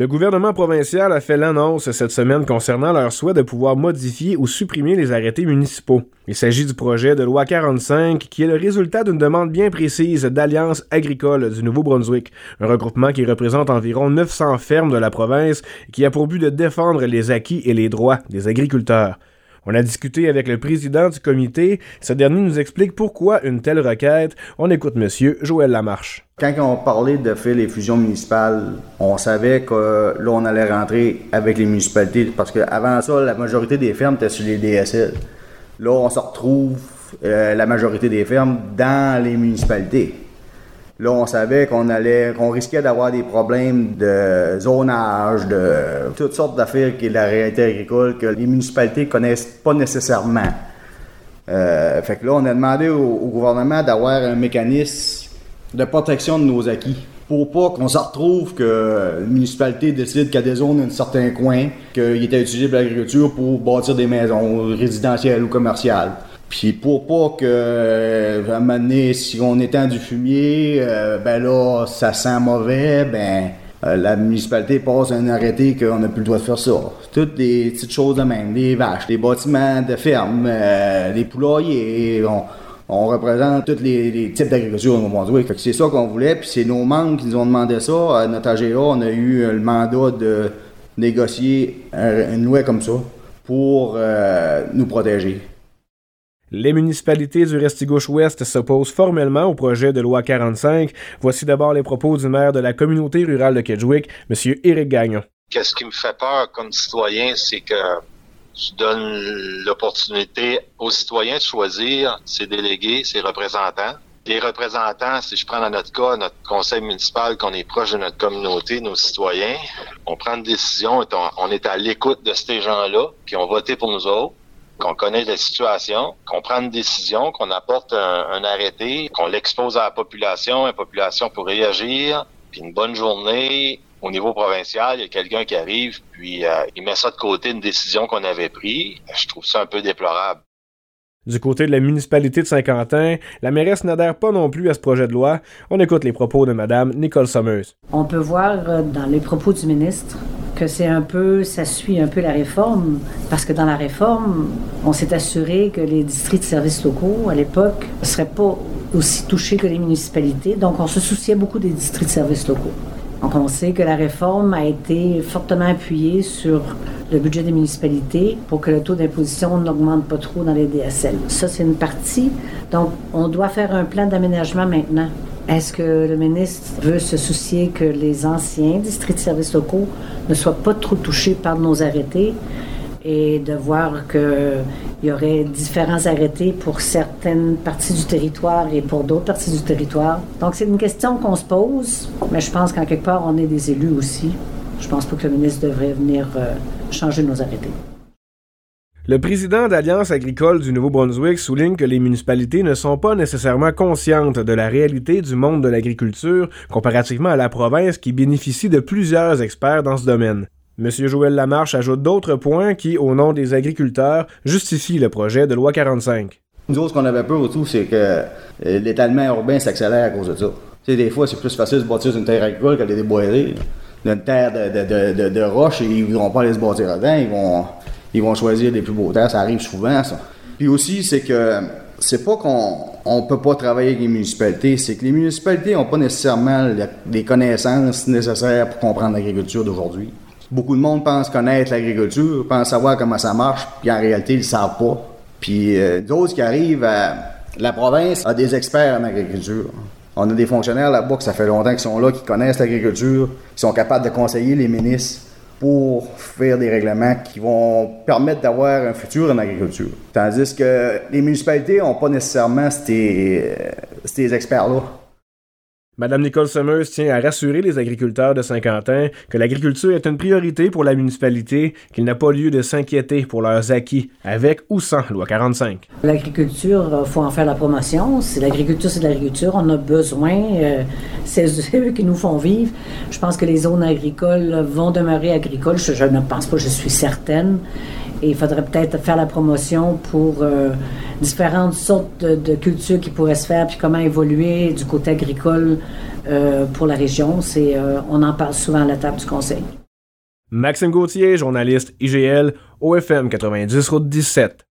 Le gouvernement provincial a fait l'annonce cette semaine concernant leur souhait de pouvoir modifier ou supprimer les arrêtés municipaux. Il s'agit du projet de loi 45 qui est le résultat d'une demande bien précise d'Alliance agricole du Nouveau-Brunswick, un regroupement qui représente environ 900 fermes de la province et qui a pour but de défendre les acquis et les droits des agriculteurs. On a discuté avec le président du comité. Ce dernier nous explique pourquoi une telle requête. On écoute Monsieur Joël Lamarche. Quand on parlait de faire les fusions municipales, on savait que là, on allait rentrer avec les municipalités parce qu'avant ça, la majorité des fermes étaient sur les DSL. Là, on se retrouve euh, la majorité des fermes dans les municipalités. Là, on savait qu'on allait, qu'on risquait d'avoir des problèmes de zonage, de toutes sortes d'affaires qui est la réalité agricole que les municipalités connaissent pas nécessairement. Euh, fait que là, on a demandé au, gouvernement d'avoir un mécanisme de protection de nos acquis pour pas qu'on se retrouve que la municipalité décide qu'il y a des zones dans un certain coin qu'il était utilisé pour l'agriculture pour bâtir des maisons résidentielles ou commerciales. Puis pour pas que, euh, à un moment donné, si on étend du fumier, euh, ben là, ça sent mauvais, ben euh, la municipalité passe un arrêté qu'on n'a plus le droit de faire ça. Toutes des petites choses de même, des vaches, des bâtiments de ferme, des poulaillers, on, on représente tous les, types d'agriculture au Nouveau-Brunswick. c'est ça qu'on voulait, puis c'est nos membres qui nous ont demandé ça. À notre AGA, on a eu le mandat de négocier une loi comme ça pour nous protéger. Les municipalités du Restigouche-Ouest s'opposent formellement au projet de loi 45. Voici d'abord les propos du maire de la communauté rurale de Kedgewick, M. Éric Gagnon. Qu'est-ce qui me fait peur comme citoyen, c'est que tu donnes l'opportunité aux citoyens de choisir ses délégués, ses représentants. Les représentants, si je prends dans notre cas, notre conseil municipal, qu'on est proche de notre communauté, nos citoyens, on prend une décision, on est à l'écoute de ces gens-là, qui ont voté pour nous autres qu'on connaît la situation, qu'on prenne une décision, qu'on apporte un, arrêté, qu'on l'expose à la population, la population pour réagir, puis une bonne journée. Au niveau provincial, il y a quelqu'un qui arrive, puis euh, il met ça de côté, une décision qu'on avait prise. Je trouve ça un peu déplorable. Du côté de la municipalité de Saint-Quentin, la mairesse n'adhère pas non plus à ce projet de loi. On écoute les propos de Mme Nicole Sommers. On peut voir euh, dans les propos du ministre que c'est un peu, ça suit un peu la réforme, parce que dans la réforme, on s'est assuré que les districts de services locaux, à l'époque, ne seraient pas aussi touchés que les municipalités. Donc, on se souciait beaucoup des districts de services locaux. Donc, on sait que la réforme a été fortement appuyée sur le budget des municipalités pour que le taux d'imposition n'augmente pas trop dans les DSL. Ça, c'est une partie. Donc, on doit faire un plan d'aménagement maintenant. Est-ce que le ministre veut se soucier que les anciens districts de services locaux ne soient pas trop touchés par nos arrêtés? Et de voir qu'il y aurait différents arrêtés pour certaines parties du territoire et pour d'autres parties du territoire. Donc, c'est une question qu'on se pose, mais je pense qu'en quelque part, on est des élus aussi. Je pense pas que le ministre devrait venir euh, changer nos arrêtés. Le président d'Alliance agricole du Nouveau-Brunswick souligne que les municipalités ne sont pas nécessairement conscientes de la réalité du monde de l'agriculture comparativement à la province qui bénéficie de plusieurs experts dans ce domaine. M. Joël Lamarche ajoute d'autres points qui, au nom des agriculteurs, justifient le projet de loi 45. Nous autres, ce qu'on avait peur tout, c'est que euh, l'étalement urbain s'accélère à cause de ça. Des fois, c'est plus facile de bâtir une terre agricole qu'elle de déboiser. Une terre de, de, de, roche et ils ne voudront pas aller se bâtir dedans, ils vont, ils vont choisir les plus beaux terres, ça arrive souvent, ça. Puis aussi, c'est que c'est pas qu'on on peut pas travailler avec les municipalités, c'est que les municipalités n'ont pas nécessairement les connaissances nécessaires pour comprendre l'agriculture d'aujourd'hui. Beaucoup de monde pense connaître l'agriculture, pense savoir comment ça marche, puis en réalité, ils ne savent pas. Puis euh, d'autres qui arrivent à la province a des experts en agriculture. On a des fonctionnaires là-bas que ça fait longtemps qu'ils sont là, qui connaissent l'agriculture, qui sont capables de conseiller les ministres pour faire des règlements qui vont permettre d'avoir un futur en agriculture. Tandis que les municipalités n'ont pas nécessairement ces, euh, ces experts-là. Madame Nicole Summers tient à rassurer les agriculteurs de Saint-Quentin que l'agriculture est une priorité pour la municipalité, qu'il n'a pas lieu de s'inquiéter pour leurs acquis, avec ou sans loi 45. L'agriculture, il euh, faut en faire la promotion. C'est l'agriculture, c'est de l'agriculture. On a besoin. Euh, c'est eux qui nous font vivre. Je pense que les zones agricoles vont demeurer agricoles. Je, ne pense pas, je suis certaine. Et il faudrait peut-être faire la promotion pour euh, différentes sortes de, cultures qui pourraient se faire, puis comment évoluer du côté agricole euh, pour la région. C'est, euh, on en parle souvent à la table du conseil. Maxime Gauthier, journaliste IGL, OFM 90 Route 17.